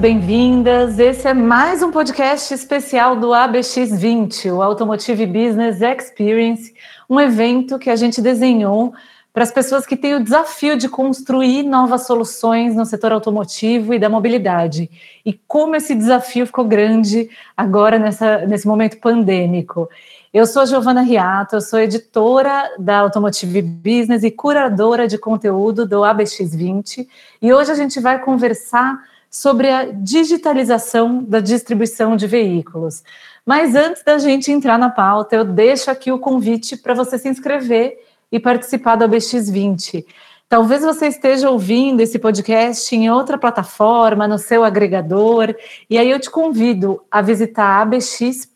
bem-vindas. Esse é mais um podcast especial do ABX20, o Automotive Business Experience, um evento que a gente desenhou para as pessoas que têm o desafio de construir novas soluções no setor automotivo e da mobilidade. E como esse desafio ficou grande agora nessa, nesse momento pandêmico. Eu sou a Giovana Riato, eu sou editora da Automotive Business e curadora de conteúdo do ABX20, e hoje a gente vai conversar sobre a digitalização da distribuição de veículos. Mas antes da gente entrar na pauta, eu deixo aqui o convite para você se inscrever e participar do ABX20. Talvez você esteja ouvindo esse podcast em outra plataforma, no seu agregador, e aí eu te convido a visitar abx.com.vc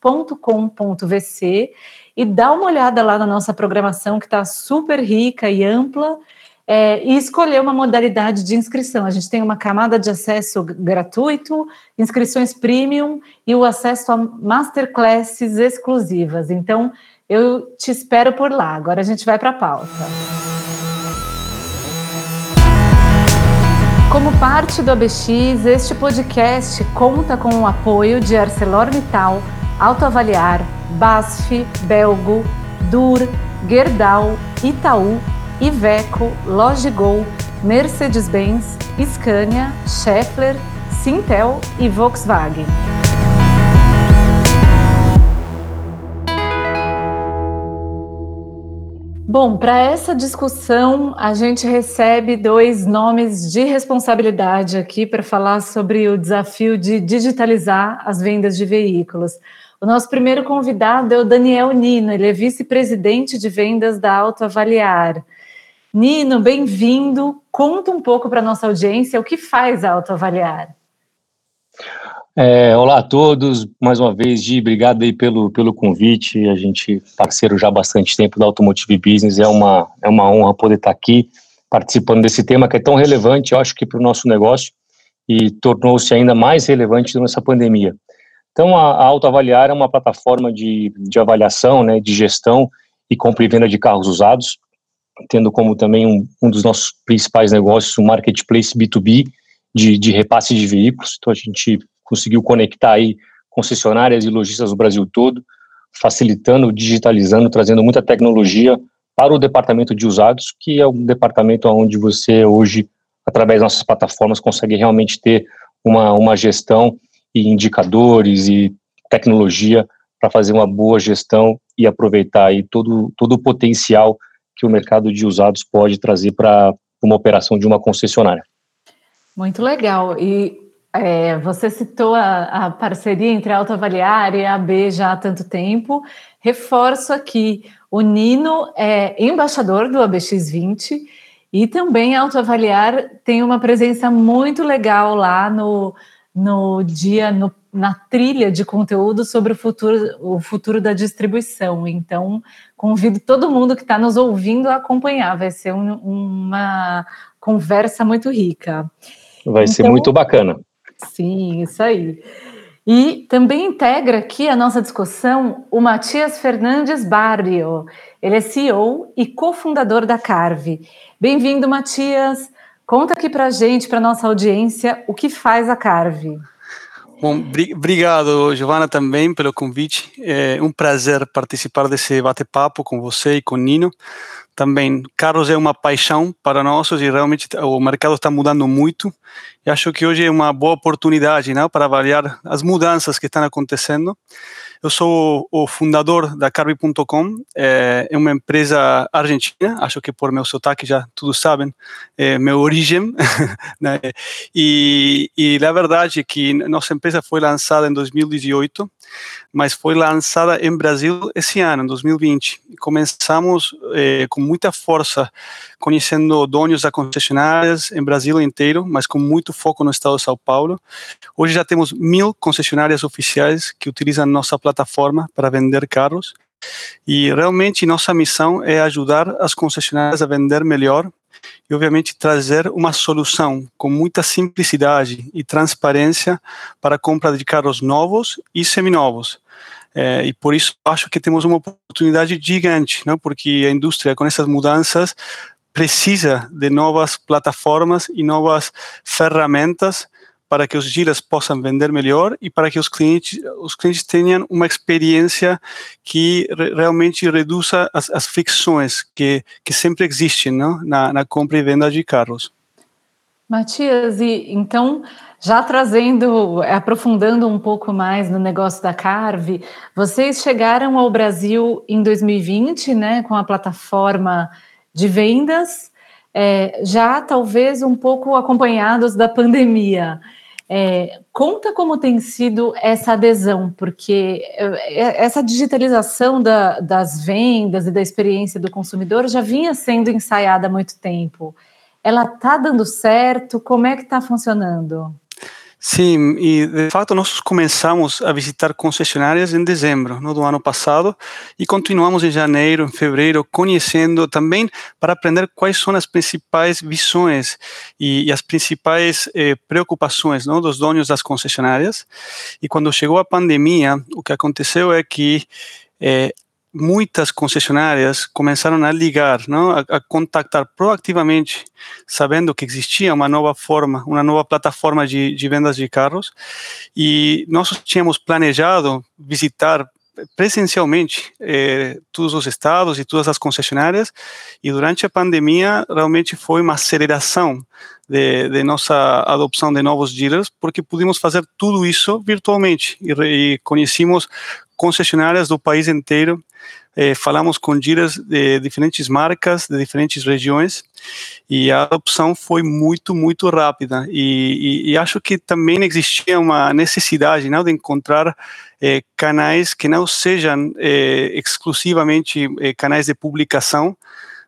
e dar uma olhada lá na nossa programação, que está super rica e ampla, é, e escolher uma modalidade de inscrição. A gente tem uma camada de acesso gratuito, inscrições premium e o acesso a masterclasses exclusivas. Então, eu te espero por lá. Agora a gente vai para a pauta. Como parte do ABX, este podcast conta com o apoio de ArcelorMittal, Autoavaliar, BASF, Belgo, Dur, Gerdau, Itaú, Iveco, Logigol, Mercedes-Benz, Scania, Schaeffler, Sintel e Volkswagen. Bom, para essa discussão, a gente recebe dois nomes de responsabilidade aqui para falar sobre o desafio de digitalizar as vendas de veículos. O nosso primeiro convidado é o Daniel Nino, ele é vice-presidente de vendas da Autoavaliar. Nino, bem-vindo. Conta um pouco para a nossa audiência o que faz a Autoavaliar. É, olá a todos, mais uma vez, Gi, obrigado aí pelo, pelo convite, a gente parceiro já há bastante tempo da Automotive Business, é uma, é uma honra poder estar aqui participando desse tema que é tão relevante, eu acho que para o nosso negócio, e tornou-se ainda mais relevante nessa pandemia. Então, a, a Autoavaliar é uma plataforma de, de avaliação, né, de gestão e compra e venda de carros usados, tendo como também um, um dos nossos principais negócios o marketplace B2B de, de repasse de veículos, então a gente conseguiu conectar aí concessionárias e lojistas do Brasil todo, facilitando, digitalizando, trazendo muita tecnologia para o departamento de usados, que é um departamento onde você hoje, através das nossas plataformas, consegue realmente ter uma, uma gestão e indicadores e tecnologia para fazer uma boa gestão e aproveitar aí todo, todo o potencial que o mercado de usados pode trazer para uma operação de uma concessionária. Muito legal. E é, você citou a, a, parceria entre a Autoavaliar e a AB já há tanto tempo. Reforço aqui, o Nino é embaixador do ABX20 e também a Autoavaliar tem uma presença muito legal lá no, no dia, no, na trilha de conteúdo sobre o futuro, o futuro da distribuição. Então, convido todo mundo que está nos ouvindo a acompanhar, vai ser um, uma conversa muito rica. Vai então, ser muito bacana. Sim, isso aí. E também integra aqui a nossa discussão o Matias Fernandes Barrio. Ele é CEO e cofundador da Carve. Bem-vindo, Matias. Conta aqui para a gente, para nossa audiência, o que faz a Carve. Bom, obrigado, Giovana, também pelo convite. É um prazer participar desse bate-papo com você e com Nino também carros é uma paixão para nós e realmente o mercado está mudando muito e acho que hoje é uma boa oportunidade né, para avaliar as mudanças que estão acontecendo. Eu sou o fundador da Carby.com, é, é uma empresa argentina, acho que por meu sotaque já todos sabem, é meu origem, né? e, e a verdade é que nossa empresa foi lançada em 2018, mas foi lançada em Brasil esse ano, em 2020. Começamos eh, com muita força, conhecendo donos da concessionárias em Brasil inteiro, mas com muito foco no estado de São Paulo. Hoje já temos mil concessionárias oficiais que utilizam nossa plataforma para vender carros. E realmente nossa missão é ajudar as concessionárias a vender melhor e, obviamente, trazer uma solução com muita simplicidade e transparência para a compra de carros novos e seminovos. É, e por isso acho que temos uma oportunidade gigante, não? porque a indústria, com essas mudanças, precisa de novas plataformas e novas ferramentas para que os dealers possam vender melhor e para que os clientes, os clientes tenham uma experiência que re, realmente reduza as, as, fricções que, que sempre existem não? Na, na compra e venda de carros. Matias, e então, já trazendo, aprofundando um pouco mais no negócio da Carve, vocês chegaram ao Brasil em 2020, né, com a plataforma de vendas, é, já talvez um pouco acompanhados da pandemia. É, conta como tem sido essa adesão, porque é, essa digitalização da, das vendas e da experiência do consumidor já vinha sendo ensaiada há muito tempo. Ela está dando certo? Como é que está funcionando? Sim, e de fato nós começamos a visitar concessionárias em dezembro no, do ano passado e continuamos em janeiro, em fevereiro, conhecendo também para aprender quais são as principais visões e, e as principais eh, preocupações não, dos donos das concessionárias. E quando chegou a pandemia, o que aconteceu é que eh, muitas concessionárias começaram a ligar, não, a, a, contactar proativamente, sabendo que existia uma nova forma, uma nova plataforma de, de vendas de carros, e nós tínhamos planejado visitar presencialmente eh, todos os estados e todas as concessionárias, e durante a pandemia realmente foi uma aceleração de, de, nossa adopção de novos dealers, porque pudimos fazer tudo isso virtualmente. E, e concessionárias do país inteiro eh, falamos com dealers de diferentes marcas, de diferentes regiões, e a adopção foi muito, muito rápida. E, e, e acho que também existia uma necessidade não, de encontrar eh, canais que não sejam eh, exclusivamente eh, canais de publicação,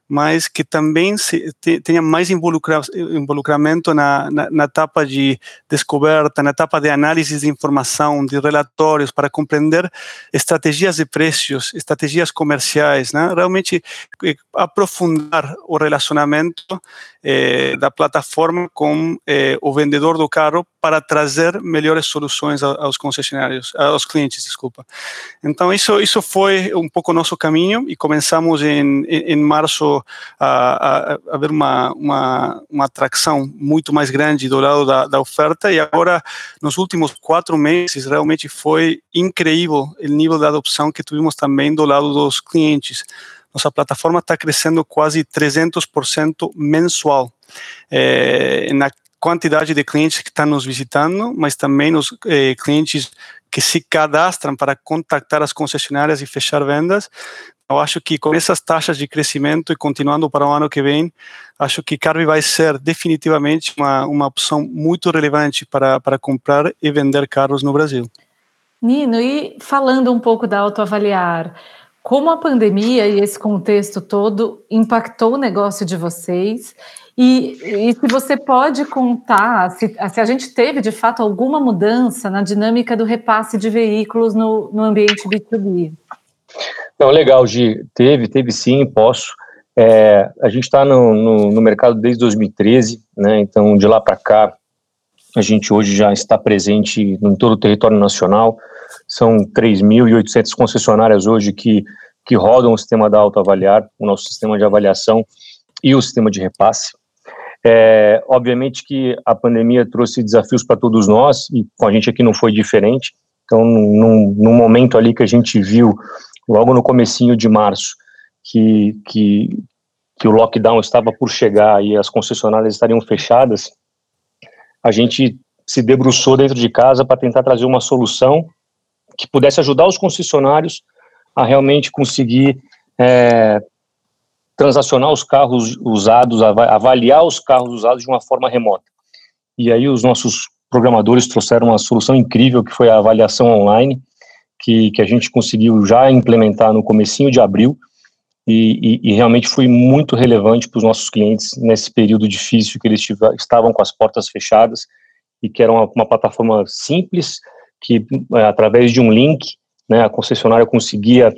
mas que também se, tenha mais involucra, involucramento na, na, na, etapa de descoberta, na etapa de análise de informação, de relatórios, para compreender estratégias de preços, estratégias comerciais, né? realmente eh, aprofundar o relacionamento eh, da plataforma com eh, o vendedor do carro para trazer melhores soluções aos concessionários, aos clientes, desculpa. Então isso isso foi um pouco nosso caminho e começamos em, em, em março a, a, a ver uma, uma, uma atração muito mais grande do lado da, da oferta e agora nos últimos quatro meses realmente foi incrível o nível de adopção que tivemos também do lado dos clientes. Nossa plataforma está crescendo quase 300% mensual. É, na quantidade de clientes que estão nos visitando, mas também os eh, clientes que se cadastram para contactar as concessionárias e fechar vendas. Eu acho que com essas taxas de crescimento e continuando para o ano que vem, acho que Carve vai ser definitivamente uma, uma opção muito relevante para, para comprar e vender carros no Brasil. Nino, e falando um pouco da autoavaliar, como a pandemia e esse contexto todo impactou o negócio de vocês e, e se você pode contar se, se, a gente teve de fato alguma mudança na dinâmica do repasse de veículos no, no ambiente B2B. Não, legal, Gi. Teve, teve sim, posso. É, a gente está no, no, no, mercado desde 2013, né? Então, de lá para cá, a gente hoje já está presente em todo o território nacional. São 3.800 concessionárias hoje que, que rodam o sistema da autoavaliar, o nosso sistema de avaliação e o sistema de repasse. É, obviamente que a pandemia trouxe desafios para todos nós, e com a gente aqui não foi diferente. Então, num, num momento ali que a gente viu, logo no comecinho de março, que, que, que o lockdown estava por chegar e as concessionárias estariam fechadas, a gente se debruçou dentro de casa para tentar trazer uma solução que pudesse ajudar os concessionários a realmente conseguir é, transacionar os carros usados, avaliar os carros usados de uma forma remota. E aí os nossos programadores trouxeram uma solução incrível que foi a avaliação online, que, que a gente conseguiu já implementar no comecinho de abril, e, e, e realmente foi muito relevante para os nossos clientes nesse período difícil que eles estavam com as portas fechadas, e que era uma, uma plataforma simples, que é, através de um link, né, a concessionária conseguia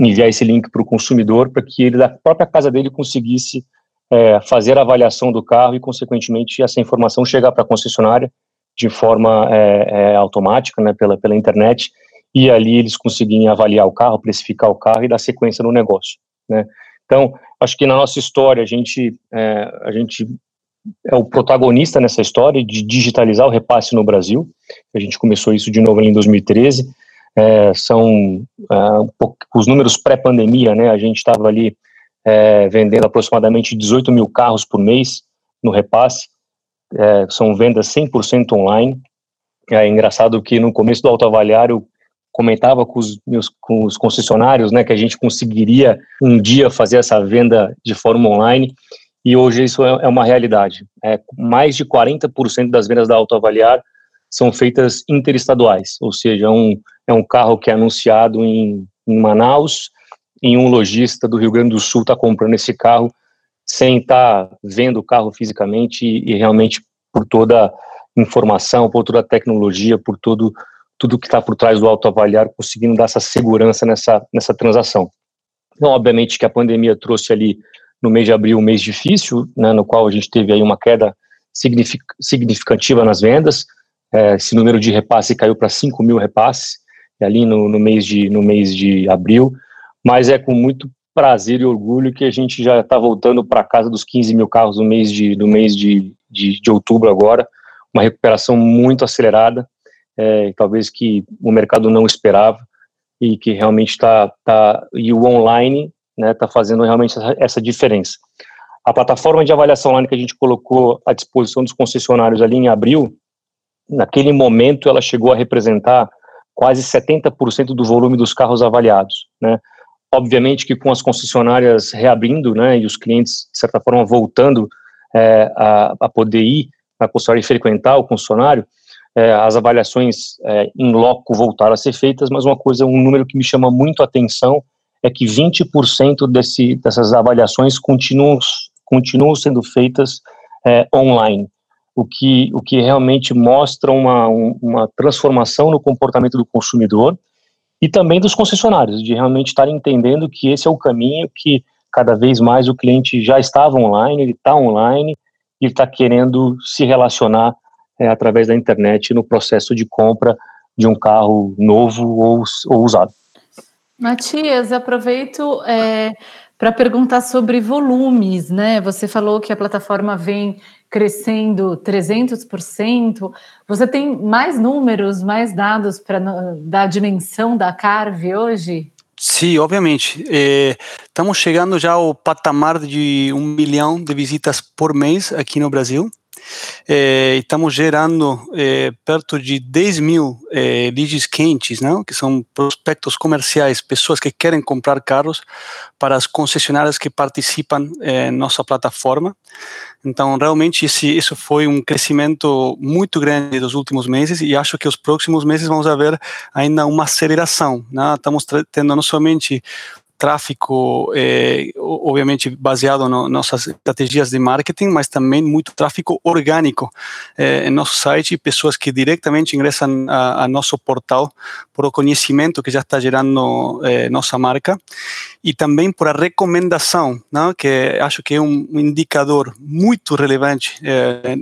enviar esse link para o consumidor para que ele da própria casa dele conseguisse é, fazer a avaliação do carro e consequentemente essa informação chegar para a concessionária de forma é, é, automática, né, pela pela internet e ali eles conseguirem avaliar o carro, precificar o carro e dar sequência no negócio, né. Então acho que na nossa história a gente é, a gente é o protagonista nessa história de digitalizar o repasse no Brasil. A gente começou isso de novo em 2013. É, são é, os números pré-pandemia, né? A gente estava ali é, vendendo aproximadamente 18 mil carros por mês no repasse. É, são vendas 100% online. É engraçado que no começo do autoavaliar eu comentava com os meus com os concessionários, né, que a gente conseguiria um dia fazer essa venda de forma online e hoje isso é, é uma realidade. É, mais de 40% das vendas da Autoavaliar são feitas interestaduais, ou seja, um, é um carro que é anunciado em, em Manaus, e um lojista do Rio Grande do Sul está comprando esse carro sem estar tá vendo o carro fisicamente e, e, realmente por toda informação, por toda a tecnologia, por todo tudo que está por trás do autoavaliar, conseguindo dar essa segurança nessa, nessa transação. Então, obviamente que a pandemia trouxe ali no mês de abril um mês difícil, né, no qual a gente teve aí uma queda significativa nas vendas, é, esse número de repasse caiu para 5 mil repasses, ali no, no, mês de, no mês de abril, mas é com muito prazer e orgulho que a gente já está voltando para casa dos 15 mil carros no mês de, no mês de, de, de outubro agora, uma recuperação muito acelerada, é, talvez que o mercado não esperava, e que realmente está, tá, e o online né, está fazendo realmente essa, essa, diferença. A plataforma de avaliação online que a gente colocou à disposição dos concessionários ali em abril, naquele momento ela chegou a representar quase 70% do volume dos carros avaliados, né. Obviamente que com as concessionárias reabrindo, né, e os clientes, de certa forma, voltando é, a, a poder ir na concessionária e frequentar o concessionário, é, as avaliações é, em loco voltaram a ser feitas, mas uma coisa, um número que me chama muito a atenção é que 20% desse, dessas avaliações continuam, continuam sendo feitas é, online, o que, o que realmente mostra uma, uma transformação no comportamento do consumidor e também dos concessionários, de realmente estar entendendo que esse é o caminho que cada vez mais o cliente já estava online, ele está online, e está querendo se relacionar é, através da internet no processo de compra de um carro novo ou, ou usado. Matias, aproveito é, para perguntar sobre volumes, né? Você falou que a plataforma vem crescendo 300%. Você tem mais números, mais dados para da dimensão da Carve hoje? Sim, obviamente. É, estamos chegando já ao patamar de um milhão de visitas por mês aqui no Brasil. É, estamos gerando é, perto de 10 mil é, leads quentes, não? que são prospectos comerciais, pessoas que querem comprar carros para as concessionárias que participam é, nossa plataforma. Então, realmente, esse, isso foi um crescimento muito grande dos últimos meses e acho que os próximos meses vamos ver ainda uma aceleração. Né? Estamos tendo não somente tráfego, é, obviamente baseado nas nossas estratégias de marketing, mas também muito tráfego orgânico é, em nosso site, pessoas que diretamente ingressam a, a, nosso portal por o conhecimento que já está gerando é, nossa marca e também por a recomendação? Né, que acho que é um indicador muito relevante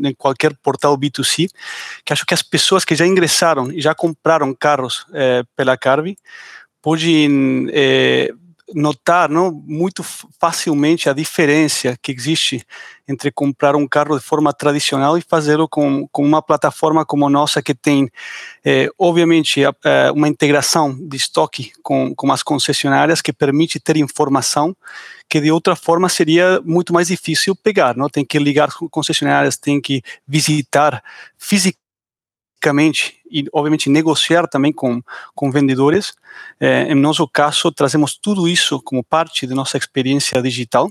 em qualquer portal B2C, que acho que as pessoas que já ingressaram e já compraram carros pela Carvi podem notar não, muito facilmente a diferença que existe entre comprar um carro de forma tradicional e fazê-lo com, com uma plataforma como a nossa, que tem, eh, obviamente, eh, uma integração de estoque com, com as concessionárias que permite ter informação que de outra forma seria muito mais difícil pegar, não? Tem que ligar com concessionárias, tem que visitar fisicamente e, obviamente, negociar também com, com vendedores. É, em nosso caso, trazemos tudo isso como parte da nossa experiência digital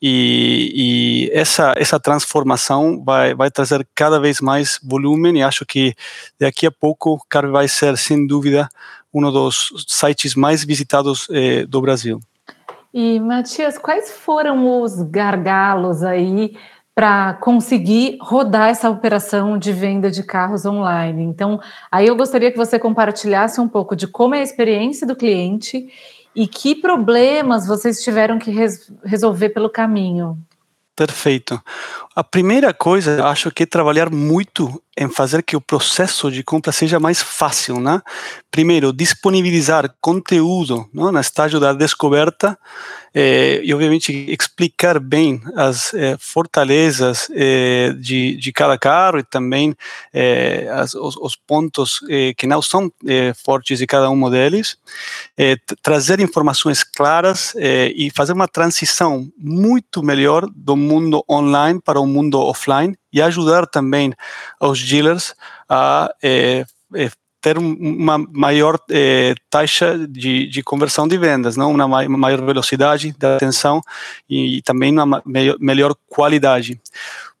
e, e, essa, essa transformação vai, vai trazer cada vez mais volume e acho que daqui a pouco o Car vai ser, sem dúvida, um dos sites mais visitados eh, do Brasil. E, Matias, quais foram os gargalos aí para conseguir rodar essa operação de venda de carros online. Então, aí eu gostaria que você compartilhasse um pouco de como é a experiência do cliente e que problemas vocês tiveram que res resolver pelo caminho. Perfeito. A primeira coisa, acho que é trabalhar muito em fazer que o processo de compra seja mais fácil, né? Primeiro, disponibilizar conteúdo né, no estágio da descoberta eh, e, obviamente, explicar bem as eh, fortalezas eh, de, de cada carro e também as, os, os, pontos que não são fortes de cada um deles, trazer informações claras e fazer uma transição muito melhor do mundo online para o mundo offline e ajudar também os dealers a é, é, ter uma maior é, taxa de, de, conversão de vendas, não uma maior velocidade da atenção e, também uma melhor, qualidade.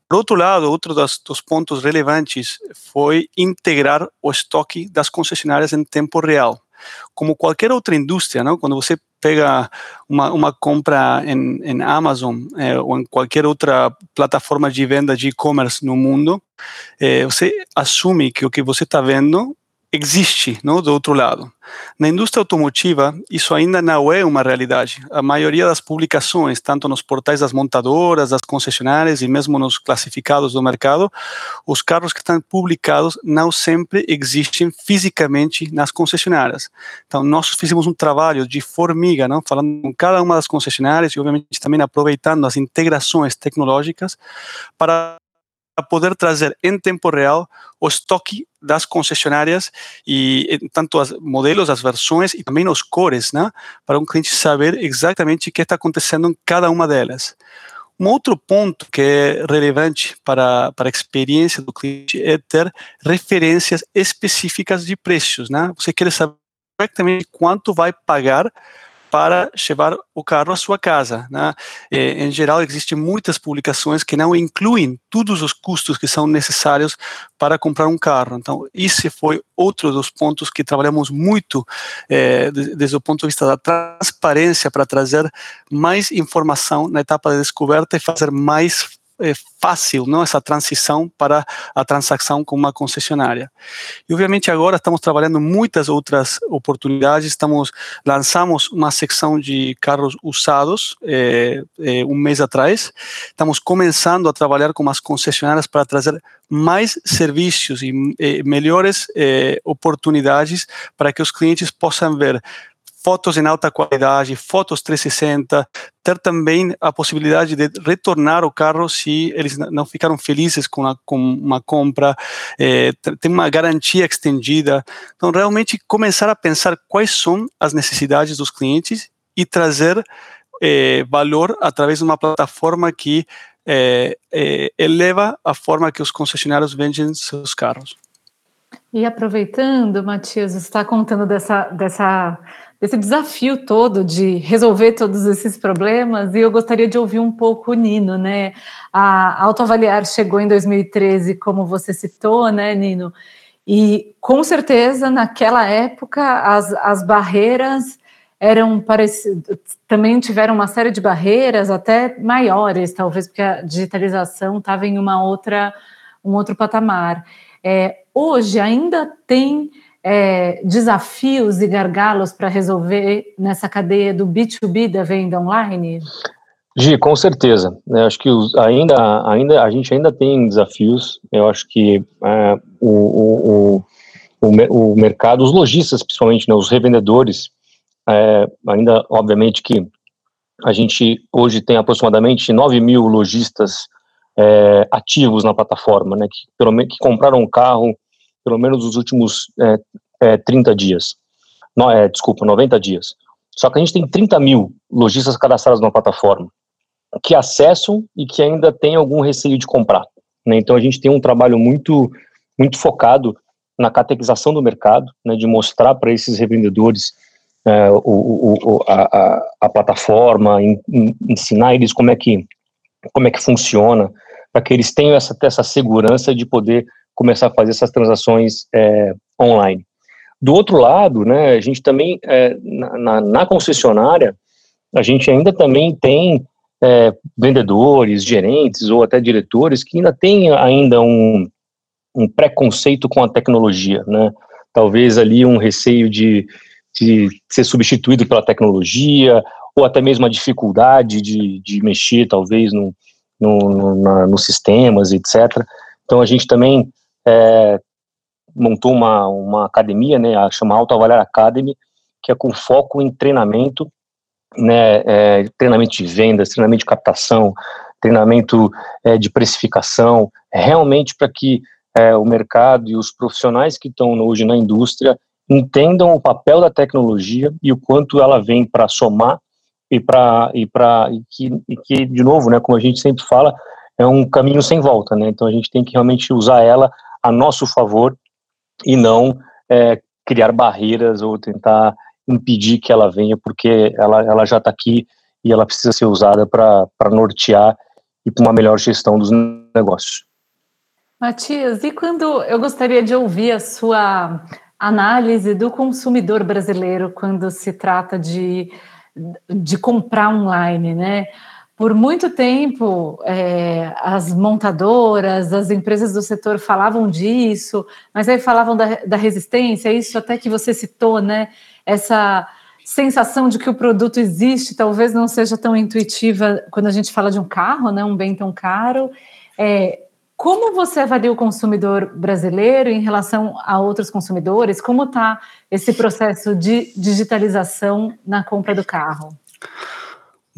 Por outro lado, outro dos, dos, pontos relevantes foi integrar o estoque das concessionárias em tempo real. Como qualquer outra indústria, não? quando você pega uma, uma compra em, em Amazon é, ou em qualquer outra plataforma de venda de e-commerce no mundo, é, você assume que o que você está vendo existe não, do outro lado. Na indústria automotiva, isso ainda não é uma realidade. A maioria das publicações, tanto nos portais das montadoras, das concessionárias e mesmo nos classificados do mercado, os carros que estão publicados não sempre existem fisicamente nas concessionárias. Então, nós fizemos um trabalho de formiga, não? falando com cada uma das concessionárias e, obviamente, também aproveitando as integrações tecnológicas para poder trazer em tempo real o estoque das concessionárias e tanto os modelos, as versões e também os cores, né, para um cliente saber exatamente o que está acontecendo em cada uma delas. Um outro ponto que é relevante para, para a experiência do cliente é ter referências específicas de preços, né? Você quer saber exatamente quanto vai pagar para levar o carro à sua casa. Né? É, em geral, existem muitas publicações que não incluem todos os custos que são necessários para comprar um carro. Então, esse foi outro dos pontos que trabalhamos muito é, desde o ponto de vista da transparência para trazer mais informação na etapa de descoberta e fazer mais é fácil não essa transição para a transação com uma concessionária. E obviamente agora estamos trabalhando muitas outras oportunidades. Estamos lançamos uma secção de carros usados é, é, um mês atrás. Estamos começando a trabalhar com as concessionárias para trazer mais serviços e melhores oportunidades para que os clientes possam ver fotos em alta qualidade, fotos 360, ter também a possibilidade de retornar o carro se eles não ficaram felizes com, a, com uma compra, é, uma garantia estendida. Então, realmente começar a pensar quais são as necessidades dos clientes e trazer é, valor através de uma plataforma que é, eleva a forma que os concessionários vendem seus carros. E aproveitando, Matias, você está contando dessa, dessa desse desafio todo de resolver todos esses problemas e eu gostaria de ouvir um pouco o Nino, né? A Autoavaliar chegou em 2013, como você citou, né, Nino? E com certeza naquela época as, as barreiras eram parecidas, também tiveram uma série de barreiras até maiores, talvez porque a digitalização estava em uma outra um outro patamar. É, hoje ainda tem é, desafios e gargalos para resolver nessa cadeia do B2B da venda online? Gi, com certeza. Eu acho que os, ainda, ainda, a gente ainda tem desafios. Eu acho que é, o, o, o, o, mercado, os lojistas, principalmente, né, os revendedores, é, ainda, obviamente, que a gente hoje tem aproximadamente 9 mil lojistas é, ativos na plataforma, né, que, pelo menos, que compraram um carro pelo menos nos últimos é, é, 30 dias. No, é, desculpa, 90 dias. Só que a gente tem 30 mil lojistas cadastrados na plataforma que acessam e que ainda tem algum receio de comprar. Né? Então a gente tem um trabalho muito, muito focado na catequização do mercado, né, de mostrar para esses revendedores é, o, o, a, a, plataforma, in, in, ensinar eles como é que como é que funciona, para que eles tenham essa, essa segurança de poder começar a fazer essas transações é, online. Do outro lado, né, a gente também, é, na, na, concessionária, a gente ainda também tem é, vendedores, gerentes ou até diretores que ainda têm ainda um, um preconceito com a tecnologia, né? Talvez ali um receio de, de ser substituído pela tecnologia ou até mesmo a dificuldade de, de mexer, talvez, no, no, nos sistemas, etc. Então a gente também é, montou uma, uma academia, né, a chama Avaliar Academy, que é com foco em treinamento, né, é, treinamento de vendas, treinamento de captação, treinamento é, de precificação, realmente para que é, o mercado e os profissionais que estão hoje na indústria entendam o papel da tecnologia e o quanto ela vem para somar e para e para que, que de novo, né, como a gente sempre fala, é um caminho sem volta, né? Então a gente tem que realmente usar ela a nosso favor e não é, criar barreiras ou tentar impedir que ela venha, porque ela, ela já está aqui e ela precisa ser usada para nortear e para uma melhor gestão dos negócios. Matias, e quando eu gostaria de ouvir a sua análise do consumidor brasileiro quando se trata de, de comprar online, né? Por muito tempo, é, as montadoras, as empresas do setor falavam disso, mas aí falavam da, da resistência, isso até que você citou, né? Essa sensação de que o produto existe talvez não seja tão intuitiva quando a gente fala de um carro, né? Um bem tão caro. É, como você avalia o consumidor brasileiro em relação a outros consumidores? Como está esse processo de digitalização na compra do carro?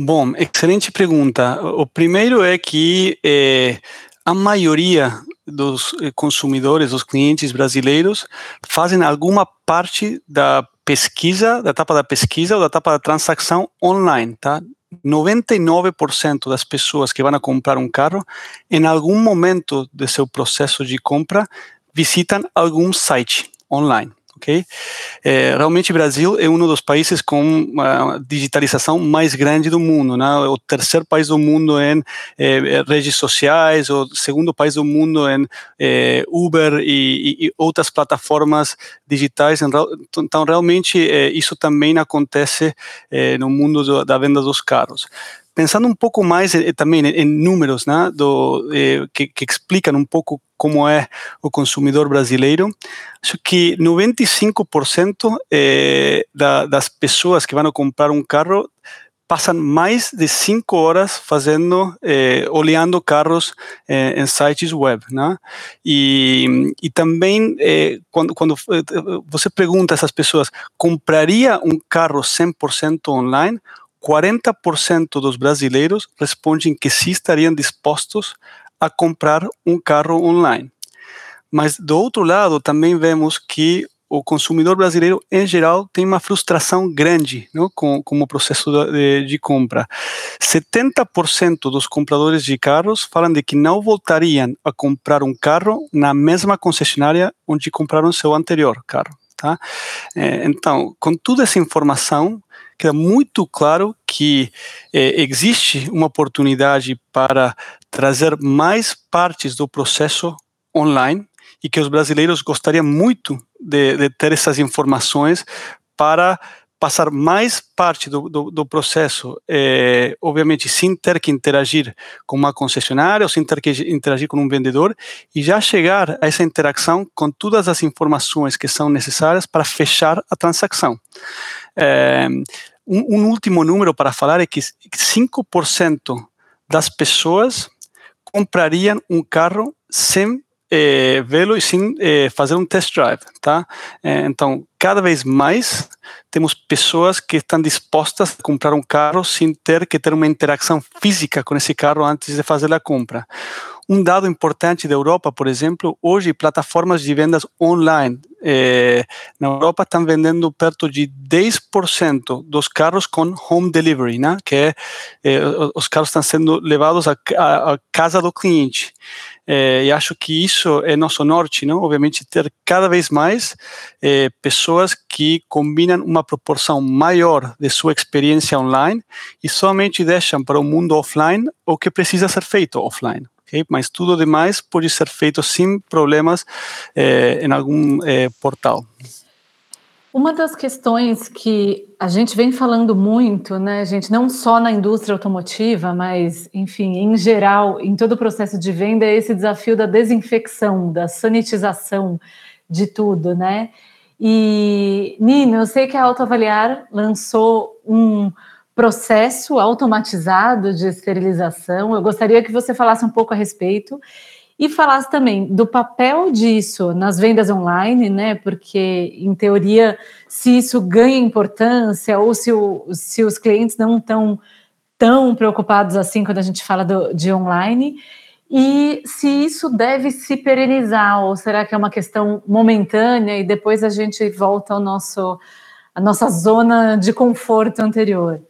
Bom, excelente pergunta. O primeiro é que é, a maioria dos eh, consumidores, dos clientes brasileiros, fazem alguma parte da pesquisa, da etapa da pesquisa ou da etapa da transação online, tá? 99% das pessoas que vão comprar um carro, em algum momento de seu processo de compra, visitam algum site online ok? É, realmente o Brasil é um dos países com a digitalização mais grande do mundo, né? O terceiro país do mundo em é, redes sociais, o segundo país do mundo em é, Uber e, e, outras plataformas digitais. Então, realmente, é, isso também acontece é, no mundo do, da venda dos carros pensando um pouco mais eh, também em números, né, do, eh, que, que, explicam um pouco como é o consumidor brasileiro, acho que 95% eh, da, das pessoas que vão comprar um carro passam mais de cinco horas fazendo, eh, olhando carros eh, em sites web, né? E, e também eh, quando, quando você pergunta a essas pessoas, compraria um carro 100% online? 40% dos brasileiros respondem que sim estariam dispostos a comprar um carro online. Mas, do outro lado, também vemos que o consumidor brasileiro, em geral, tem uma frustração grande não? Com, com o processo de, de compra. 70% dos compradores de carros falam de que não voltariam a comprar um carro na mesma concessionária onde compraram seu anterior carro. Tá? É, então, com toda essa informação, queda muito claro que eh, existe uma oportunidade para trazer mais partes do processo online e que os brasileiros gostariam muito de, de ter essas informações para passar mais parte do, do, do processo, eh, obviamente sem ter que interagir com uma concessionária ou sem ter que interagir com um vendedor, e já chegar a essa interação com todas as informações que são necessárias para fechar a transação. Eh, um, um último número para falar é que 5% das pessoas comprariam um carro sem é, vê-lo e sem é, fazer um test drive, tá? É, então, cada vez mais temos pessoas que estão dispostas a comprar um carro sem ter que ter uma interação física com esse carro antes de fazer a compra. Um dado importante da Europa, por exemplo, hoje plataformas de vendas online eh, na Europa estão vendendo perto de 10% dos carros com home delivery, né? que é eh, os carros estão sendo levados à, casa do cliente. Eh, e acho que isso é nosso norte, não? obviamente ter cada vez mais eh, pessoas que combinam uma proporção maior de sua experiência online e somente deixam para o mundo offline o que precisa ser feito offline okay? mas tudo demais pode ser feito sem problemas eh, em algum eh, portal. Uma das questões que a gente vem falando muito, né, gente, não só na indústria automotiva, mas, enfim, em geral, em todo o processo de venda, é esse desafio da desinfecção, da sanitização de tudo, né? E, Nino, eu sei que a Autoavaliar lançou um processo automatizado de esterilização. Eu gostaria que você falasse um pouco a respeito e falasse também do papel disso nas vendas online, né? Porque, em teoria, se isso ganha importância ou se, o, se os clientes não estão tão preocupados assim quando a gente fala do, de online e se isso deve se perenizar ou será que é uma questão momentânea e depois a gente volta ao nosso a nossa zona de conforto anterior?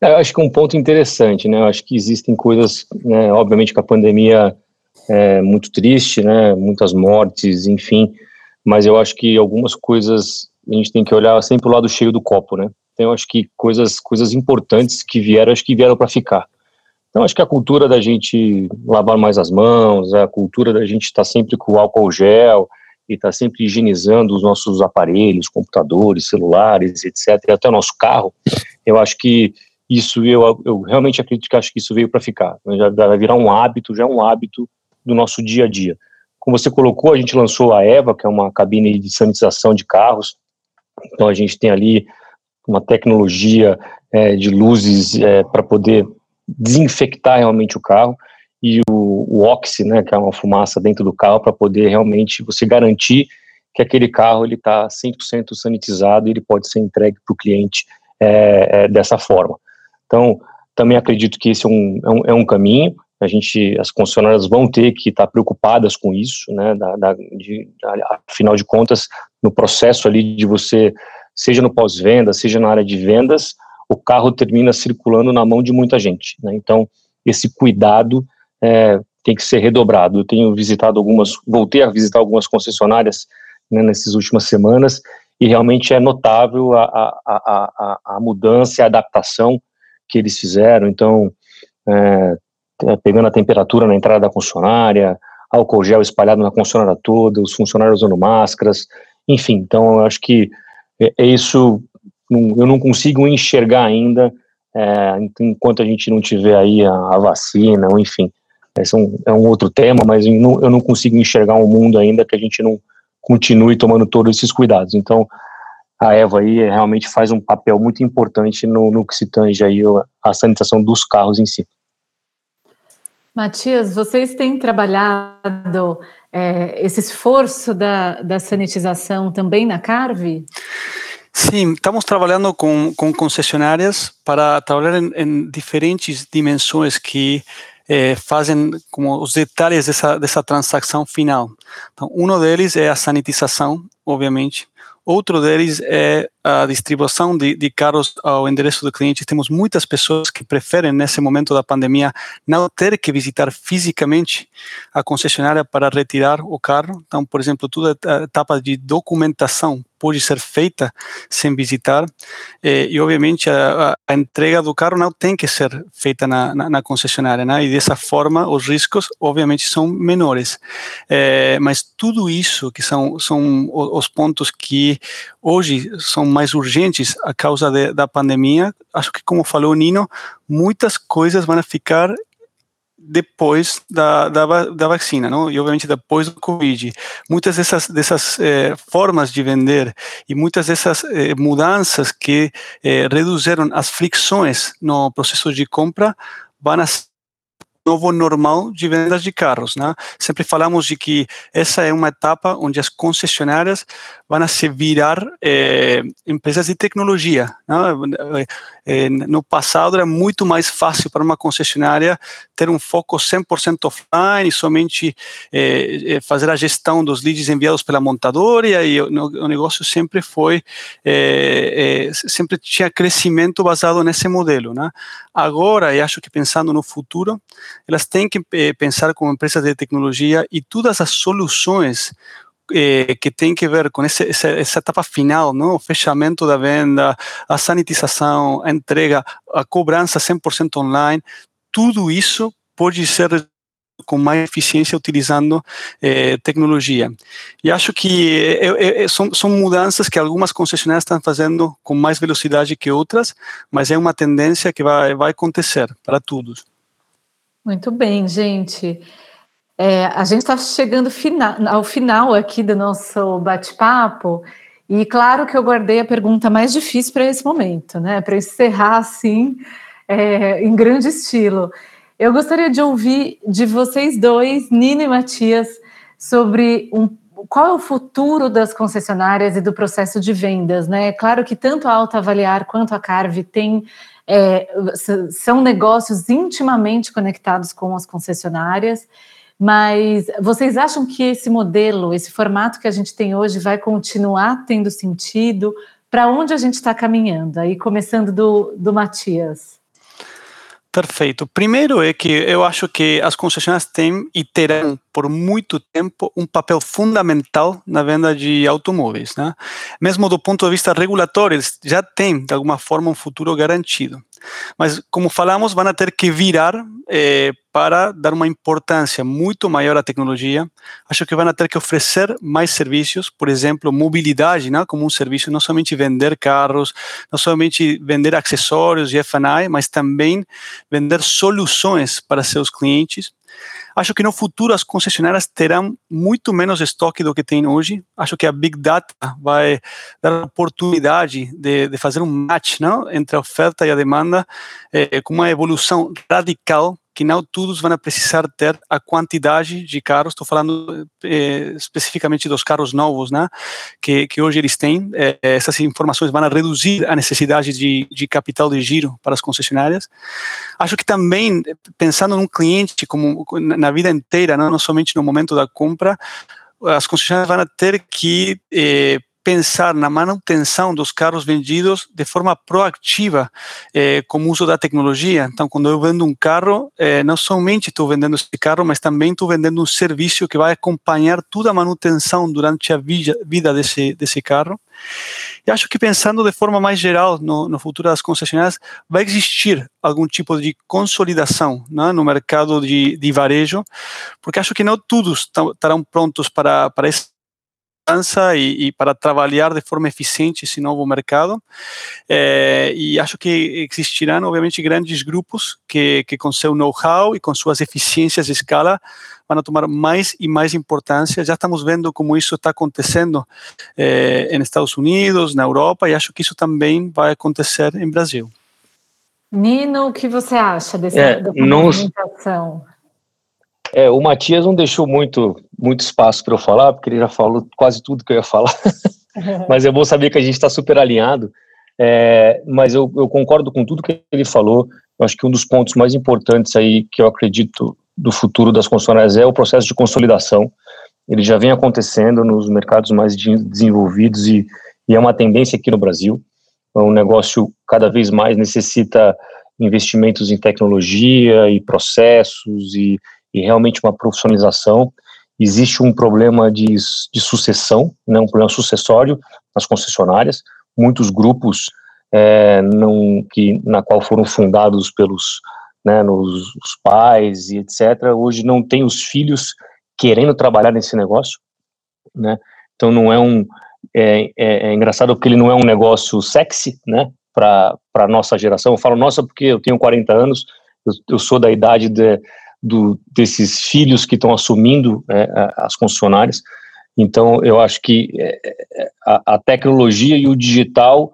É, eu acho que um ponto interessante, né? Eu acho que existem coisas, né, obviamente que a pandemia é muito triste, né? Muitas mortes, enfim, mas eu acho que algumas coisas a gente tem que olhar sempre o lado cheio do copo, né? Então eu acho que coisas coisas importantes que vieram, acho que vieram para ficar. Então, acho que a cultura da gente lavar mais as mãos, a cultura da gente estar tá sempre com álcool gel e estar tá sempre higienizando os nossos aparelhos, computadores, celulares, etc., e até o nosso carro, eu acho que isso, eu, eu realmente acredito que acho que isso veio para ficar. Já vai virar um hábito, já é um hábito do nosso dia a dia. Como você colocou, a gente lançou a EVA, que é uma cabine de sanitização de carros. Então, a gente tem ali uma tecnologia é, de luzes é, para poder desinfectar realmente o carro e o, o Oxy, né, que é uma fumaça dentro do carro para poder realmente você garantir que aquele carro ele está 100% sanitizado e ele pode ser entregue para o cliente é, é, dessa forma. Então, também acredito que esse é um, é um, é um, caminho. A gente, as concessionárias vão ter que estar preocupadas com isso, né? Da, da, de, afinal de contas, no processo ali de você, seja no pós-venda, seja na área de vendas, o carro termina circulando na mão de muita gente. Né? Então, esse cuidado é, tem que ser redobrado. Eu tenho visitado algumas, voltei a visitar algumas concessionárias né, nessas últimas semanas e realmente é notável a, a, a, a mudança e a adaptação que eles fizeram. Então, é, pegando a temperatura na entrada da concessionária, álcool gel espalhado na concessionária toda, os funcionários usando máscaras, enfim. Então, eu acho que é, isso eu não consigo enxergar ainda é, enquanto a gente não tiver aí a, a vacina, ou enfim, esse é um, é um outro tema, mas eu não, eu não, consigo enxergar um mundo ainda que a gente não continue tomando todos esses cuidados. Então, a Eva aí realmente faz um papel muito importante no, no que se tange aí a sanitização dos carros em si. Matias, vocês têm trabalhado é, esse esforço da, da sanitização também na Carve? Sim, estamos trabalhando com, com concessionárias para trabalhar em, em diferentes dimensões que eh, fazem como os detalhes dessa, dessa transação final. Então, um deles é a sanitização, obviamente. Outro deles é a distribuição de, de carros ao endereço do cliente. Temos muitas pessoas que preferem, nesse momento da pandemia, não ter que visitar fisicamente a concessionária para retirar o carro. Então, por exemplo, toda a etapa de documentação pode ser feita sem visitar e obviamente a, a, entrega do carro não tem que ser feita na, na, na concessionária, né? e dessa forma os riscos obviamente são menores. Eh, mas tudo isso que são, são os pontos que hoje são mais urgentes a causa de, da pandemia, acho que como falou o Nino, muitas coisas vão ficar depois da, da, da, vacina, não? e obviamente depois do Covid. Muitas dessas, dessas eh, formas de vender e muitas dessas eh, mudanças que eh, reduziram as fricções no processo de compra vão novo normal de vendas de carros. Né? Sempre falamos de que essa é uma etapa onde as concessionárias vão se virar é, empresas de tecnologia. Né? É, no passado era muito mais fácil para uma concessionária ter um foco 100% offline e somente é, fazer a gestão dos leads enviados pela montadora e o, o negócio sempre foi, sempre tinha crescimento baseado nesse modelo. Né? Agora, eu acho que pensando no futuro, elas têm que pensar como empresas de tecnologia e todas as soluções eh, que tem que ver com esse, essa, essa, etapa final, não? o fechamento da venda, a sanitização, a entrega, a cobrança 100% online, tudo isso pode ser com mais eficiência utilizando eh, tecnologia. E acho que eh, são, são, mudanças que algumas concessionárias estão fazendo com mais velocidade que outras, mas é uma tendência que vai, vai acontecer para todos. Muito bem, gente. É, a gente está chegando ao final aqui do nosso bate-papo E claro que eu guardei a pergunta mais difícil para esse momento, né? Para encerrar assim, é, em grande estilo. Eu gostaria de ouvir de vocês dois, Nina e Matias, sobre um, qual é o futuro das concessionárias e do processo de vendas, né? Claro que tanto a Alta Avaliar quanto a Carve têm é, são negócios intimamente conectados com as concessionárias. Mas vocês acham que esse modelo, esse formato que a gente tem hoje, vai continuar tendo sentido? Para onde a gente está caminhando? Aí, começando do, do Matias. Perfeito. Primeiro é que eu acho que as concessionárias têm e terão por muito tempo um papel fundamental na venda de automóveis. Né? Mesmo do ponto de vista regulatório, eles já têm, de alguma forma, um futuro garantido. Mas, como falamos, vão ter que virar eh, para dar uma importância muito maior à tecnologia. Acho que vão ter que oferecer mais serviços, por exemplo, mobilidade, né, como um serviço, não somente vender carros, não somente vender acessórios e F&I, mas também vender soluções para seus clientes. Acho que no futuro as concessionárias terão muito menos estoque do que tem hoje. Acho que a Big Data vai dar a oportunidade de, de fazer um match não? entre a oferta e a demanda, eh, com uma evolução radical que não todos vão precisar ter a quantidade de carros, estou falando eh, especificamente dos carros novos, né, que, que hoje eles têm, eh, essas informações vão reduzir a necessidade de, de capital de giro para as concessionárias. Acho que também, pensando num cliente como na vida inteira, não, não somente no momento da compra, as concessionárias vão ter que eh, pensar na manutenção dos carros vendidos de forma proativa eh, com o uso da tecnologia. Então, quando eu vendo um carro, eh, não somente estou vendendo esse carro, mas também estou vendendo um serviço que vai acompanhar toda a manutenção durante a vida desse, desse carro. E acho que pensando de forma mais geral no, no futuro das concessionárias, vai existir algum tipo de consolidação né, no mercado de, de varejo, porque acho que não todos estarão prontos para, para esse e, e, para trabalhar de forma eficiente esse novo mercado. É, e acho que existirão, obviamente, grandes grupos que, que com seu know-how e com suas eficiências de escala, vão tomar mais e mais importância. Já estamos vendo como isso está acontecendo é, nos Estados Unidos, na Europa, e acho que isso também vai acontecer em Brasil. Nino, o que você acha dessa é? É, o Matias não deixou muito, muito espaço para eu falar, porque ele já falou quase tudo que eu ia falar. mas é bom saber que a gente está super alinhado. É, mas eu, eu, concordo com tudo que ele falou. Eu acho que um dos pontos mais importantes aí que eu acredito do futuro das concessionárias é o processo de consolidação. Ele já vem acontecendo nos mercados mais desenvolvidos e, e é uma tendência aqui no Brasil. É um negócio cada vez mais necessita investimentos em tecnologia e processos e, e realmente uma profissionalização. Existe um problema de, de sucessão, né, um problema sucessório nas concessionárias. Muitos grupos é, não, que, na qual foram fundados pelos né, nos, os pais e etc., hoje não tem os filhos querendo trabalhar nesse negócio. Né? Então não é um. É, é, é engraçado porque ele não é um negócio sexy, né? Para a nossa geração. Eu falo nossa porque eu tenho 40 anos, eu, eu sou da idade de, do, desses filhos que estão assumindo é, as concessionárias. Então, eu acho que é, é, a, a, tecnologia e o digital,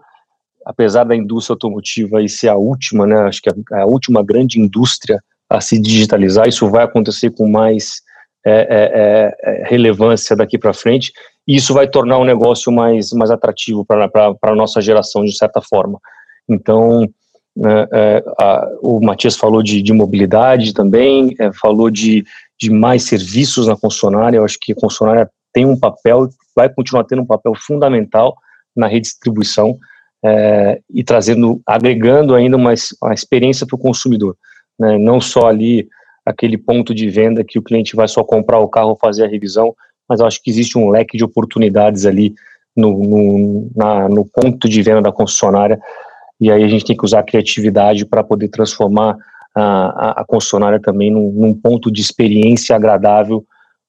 apesar da indústria automotiva e ser a última, né, acho que a, a última grande indústria a se digitalizar, isso vai acontecer com mais é, é, é relevância daqui para frente, e isso vai tornar o negócio mais, mais atrativo para a nossa geração, de certa forma. Então, né, é, a, o Matias falou de, de mobilidade também, é, falou de, de mais serviços na concessionária. Eu acho que a concessionária tem um papel, vai continuar tendo um papel fundamental na redistribuição é, e trazendo, agregando ainda uma, uma experiência para o consumidor. Né, não só ali aquele ponto de venda que o cliente vai só comprar o carro, fazer a revisão, mas eu acho que existe um leque de oportunidades ali no, no, na, no ponto de venda da concessionária e aí a gente tem que usar a criatividade para poder transformar a, a, concessionária também num, num, ponto de experiência agradável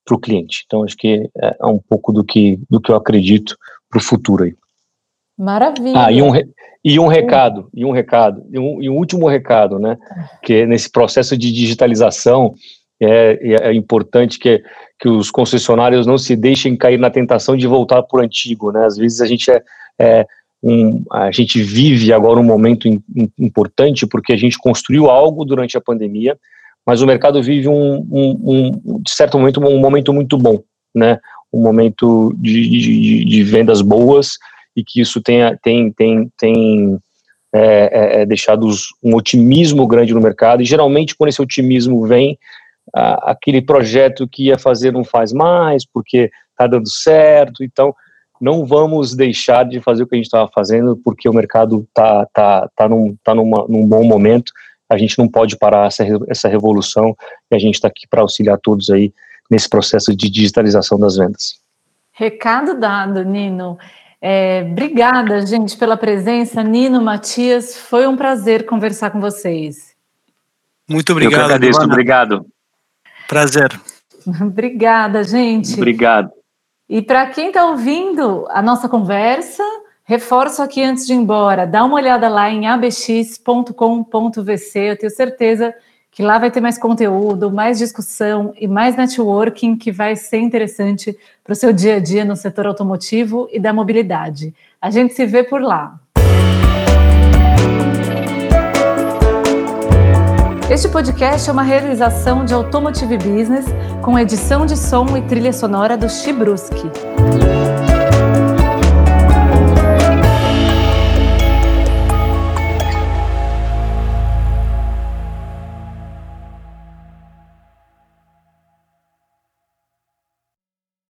para o cliente. Então, acho que é, é um pouco do que, do que eu acredito para o futuro aí. Maravilha. Ah, e um, e um recado, e um recado, e um, e um último recado, né? Que nesse processo de digitalização, é, é importante que, que os concessionários não se deixem cair na tentação de voltar para o antigo, né? Às vezes a gente é, é um, a gente vive agora um momento in, in, importante porque a gente construiu algo durante a pandemia, mas o mercado vive um, um, um de certo momento um momento muito bom, né? Um momento de, de, de vendas boas e que isso tenha, tem, tem, tem é, é, é deixado um otimismo grande no mercado. E geralmente quando esse otimismo vem, a, aquele projeto que ia fazer não faz mais porque está dando certo. Então não vamos deixar de fazer o que a gente estava fazendo porque o mercado está tá, tá num, tá numa, num bom momento a gente não pode parar essa, essa revolução e a gente está aqui para auxiliar todos aí nesse processo de digitalização das vendas. Recado dado, Nino. É, obrigada, gente, pela presença. Nino, Matias, foi um prazer conversar com vocês. Muito obrigado. Eu agradeço, obrigado. Prazer. obrigada, gente. Obrigado. E para quem está ouvindo a nossa conversa, Reforço aqui antes de ir embora, dá uma olhada lá em abx.com.vc, eu tenho certeza que lá vai ter mais conteúdo, mais discussão e mais networking que vai ser interessante para o seu dia a dia no setor automotivo e da mobilidade. A gente se vê por lá. Este podcast é uma realização de Automotive Business com edição de som e trilha sonora do Chibruski.